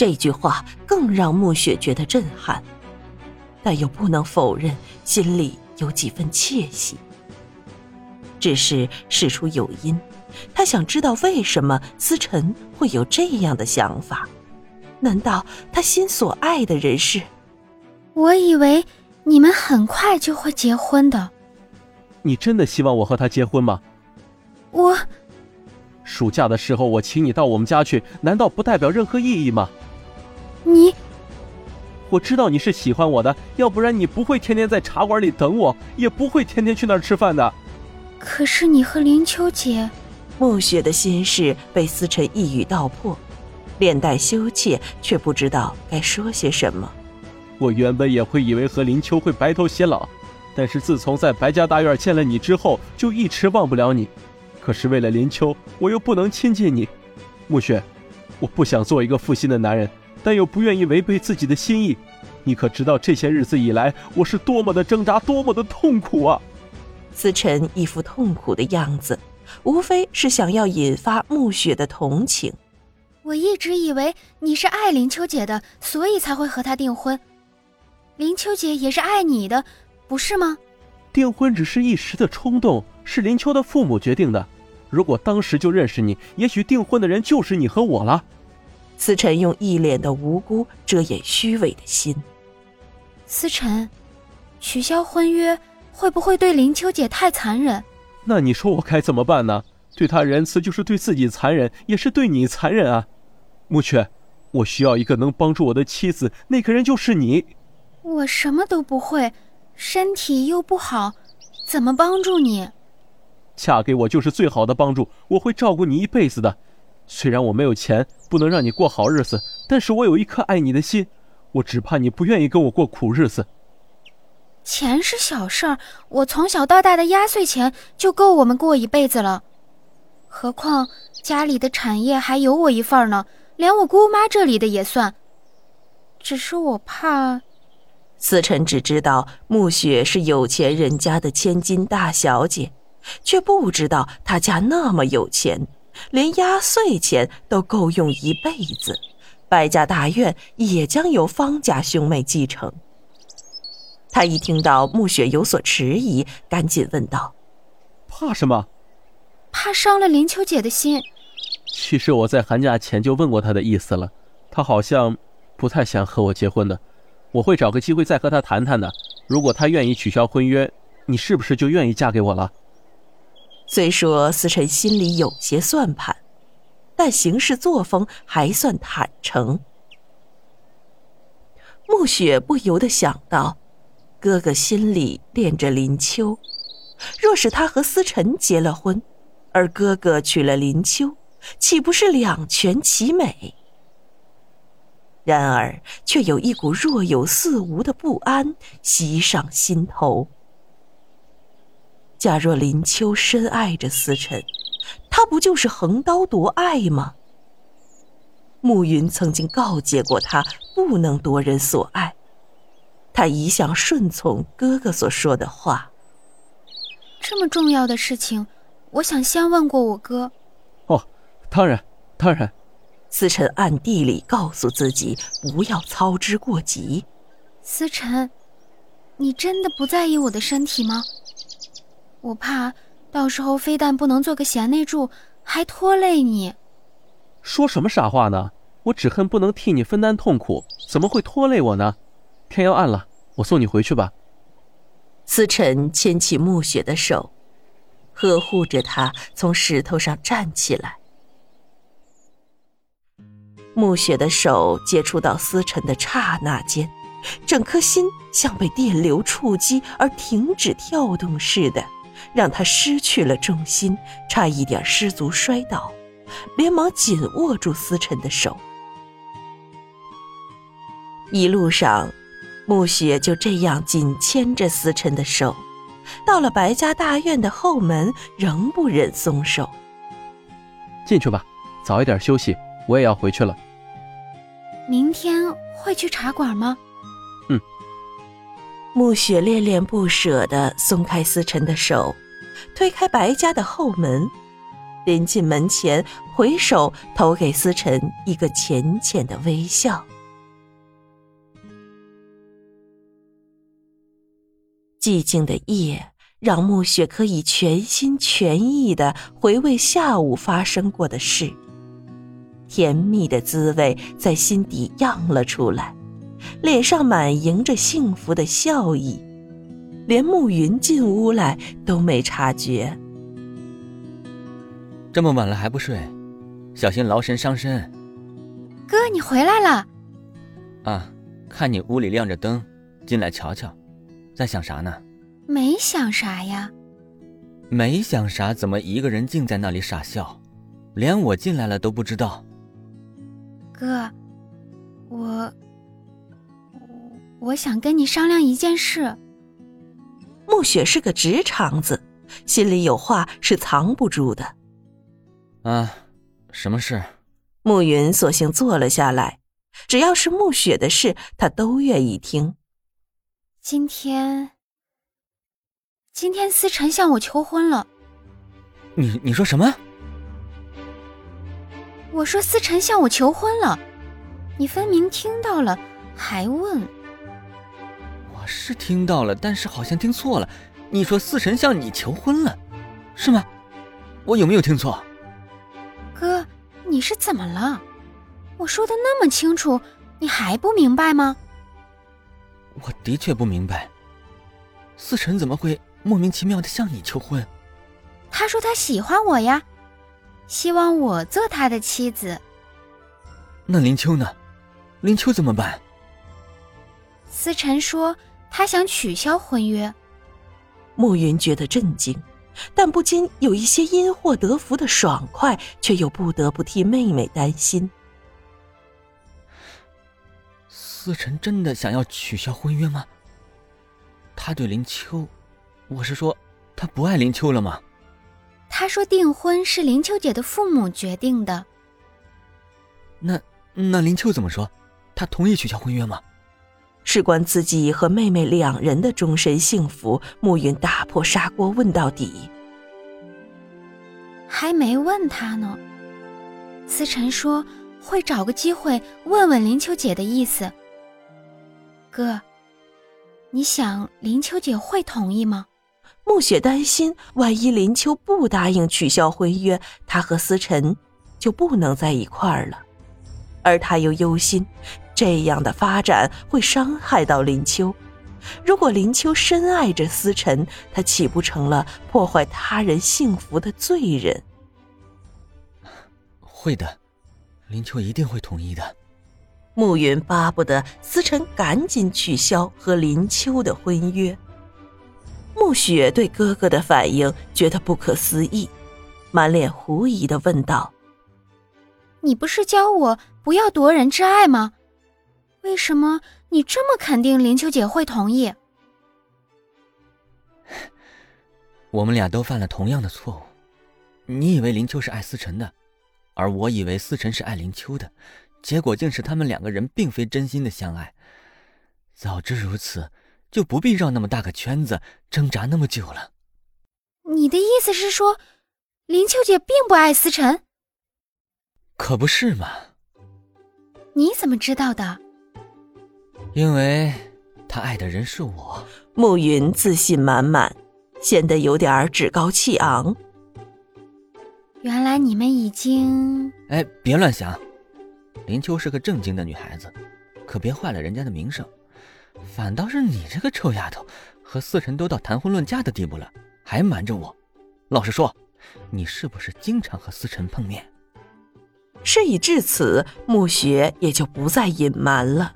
这句话更让暮雪觉得震撼，但又不能否认心里有几分窃喜。只是事出有因，他想知道为什么思辰会有这样的想法？难道他心所爱的人是？我以为你们很快就会结婚的。你真的希望我和他结婚吗？我暑假的时候我请你到我们家去，难道不代表任何意义吗？你，我知道你是喜欢我的，要不然你不会天天在茶馆里等我，也不会天天去那儿吃饭的。可是你和林秋姐，暮雪的心事被思辰一语道破，脸带羞怯，却不知道该说些什么。我原本也会以为和林秋会白头偕老。但是自从在白家大院见了你之后，就一直忘不了你。可是为了林秋，我又不能亲近你。暮雪，我不想做一个负心的男人，但又不愿意违背自己的心意。你可知道这些日子以来，我是多么的挣扎，多么的痛苦啊！思辰一副痛苦的样子，无非是想要引发暮雪的同情。我一直以为你是爱林秋姐的，所以才会和她订婚。林秋姐也是爱你的。不是吗？订婚只是一时的冲动，是林秋的父母决定的。如果当时就认识你，也许订婚的人就是你和我了。思辰用一脸的无辜遮掩虚伪的心。思辰，取消婚约会不会对林秋姐太残忍？那你说我该怎么办呢？对她仁慈就是对自己残忍，也是对你残忍啊！暮雀，我需要一个能帮助我的妻子，那个人就是你。我什么都不会。身体又不好，怎么帮助你？嫁给我就是最好的帮助，我会照顾你一辈子的。虽然我没有钱，不能让你过好日子，但是我有一颗爱你的心。我只怕你不愿意跟我过苦日子。钱是小事儿，我从小到大的压岁钱就够我们过一辈子了。何况家里的产业还有我一份呢，连我姑妈这里的也算。只是我怕。思辰只知道暮雪是有钱人家的千金大小姐，却不知道她家那么有钱，连压岁钱都够用一辈子。白家大院也将由方家兄妹继承。他一听到暮雪有所迟疑，赶紧问道：“怕什么？怕伤了林秋姐的心。其实我在寒假前就问过她的意思了，她好像不太想和我结婚的。”我会找个机会再和她谈谈的。如果她愿意取消婚约，你是不是就愿意嫁给我了？虽说思辰心里有些算盘，但行事作风还算坦诚。暮雪不由得想到，哥哥心里恋着林秋，若是他和思辰结了婚，而哥哥娶了林秋，岂不是两全其美？然而，却有一股若有似无的不安袭上心头。假若林秋深爱着思辰，他不就是横刀夺爱吗？暮云曾经告诫过他，不能夺人所爱。他一向顺从哥哥所说的话。这么重要的事情，我想先问过我哥。哦，当然，当然。思辰暗地里告诉自己不要操之过急。思辰，你真的不在意我的身体吗？我怕到时候非但不能做个贤内助，还拖累你。说什么傻话呢？我只恨不能替你分担痛苦，怎么会拖累我呢？天要暗了，我送你回去吧。思辰牵起暮雪的手，呵护着她从石头上站起来。暮雪的手接触到思辰的刹那间，整颗心像被电流触击而停止跳动似的，让他失去了重心，差一点失足摔倒，连忙紧握住思辰的手。一路上，暮雪就这样紧牵着思辰的手，到了白家大院的后门，仍不忍松手。进去吧，早一点休息，我也要回去了。明天会去茶馆吗？暮雪恋恋不舍地松开思辰的手，推开白家的后门，临近门前，回首投给思辰一个浅浅的微笑。寂静的夜让暮雪可以全心全意的回味下午发生过的事，甜蜜的滋味在心底漾了出来，脸上满盈着幸福的笑意，连暮云进屋来都没察觉。这么晚了还不睡，小心劳神伤身。哥，你回来了。啊，看你屋里亮着灯，进来瞧瞧。在想啥呢？没想啥呀。没想啥，怎么一个人静在那里傻笑，连我进来了都不知道？哥，我我想跟你商量一件事。暮雪是个直肠子，心里有话是藏不住的。啊，什么事？暮云索性坐了下来，只要是暮雪的事，他都愿意听。今天，今天思辰向我求婚了。你你说什么？我说思辰向我求婚了，你分明听到了，还问。我是听到了，但是好像听错了。你说思辰向你求婚了，是吗？我有没有听错？哥，你是怎么了？我说的那么清楚，你还不明白吗？我的确不明白，思辰怎么会莫名其妙的向你求婚？他说他喜欢我呀，希望我做他的妻子。那林秋呢？林秋怎么办？思辰说他想取消婚约。暮云觉得震惊，但不禁有一些因祸得福的爽快，却又不得不替妹妹担心。思辰真的想要取消婚约吗？他对林秋，我是说，他不爱林秋了吗？他说订婚是林秋姐的父母决定的。那那林秋怎么说？他同意取消婚约吗？事关自己和妹妹两人的终身幸福，暮云打破砂锅问到底。还没问他呢。思辰说会找个机会问问林秋姐的意思。哥，你想林秋姐会同意吗？暮雪担心，万一林秋不答应取消婚约，她和思辰就不能在一块儿了。而他又忧心，这样的发展会伤害到林秋。如果林秋深爱着思辰，他岂不成了破坏他人幸福的罪人？会的，林秋一定会同意的。暮云巴不得思辰赶紧取消和林秋的婚约。暮雪对哥哥的反应觉得不可思议，满脸狐疑的问道：“你不是教我不要夺人之爱吗？为什么你这么肯定林秋姐会同意？” 我们俩都犯了同样的错误。你以为林秋是爱思辰的，而我以为思辰是爱林秋的。结果竟是他们两个人并非真心的相爱。早知如此，就不必绕那么大个圈子，挣扎那么久了。你的意思是说，林秋姐并不爱思辰？可不是嘛？你怎么知道的？因为他爱的人是我。暮云自信满满，显得有点趾高气昂。原来你们已经……哎，别乱想。林秋是个正经的女孩子，可别坏了人家的名声。反倒是你这个臭丫头，和思辰都到谈婚论嫁的地步了，还瞒着我。老实说，你是不是经常和思辰碰面？事已至此，暮雪也就不再隐瞒了。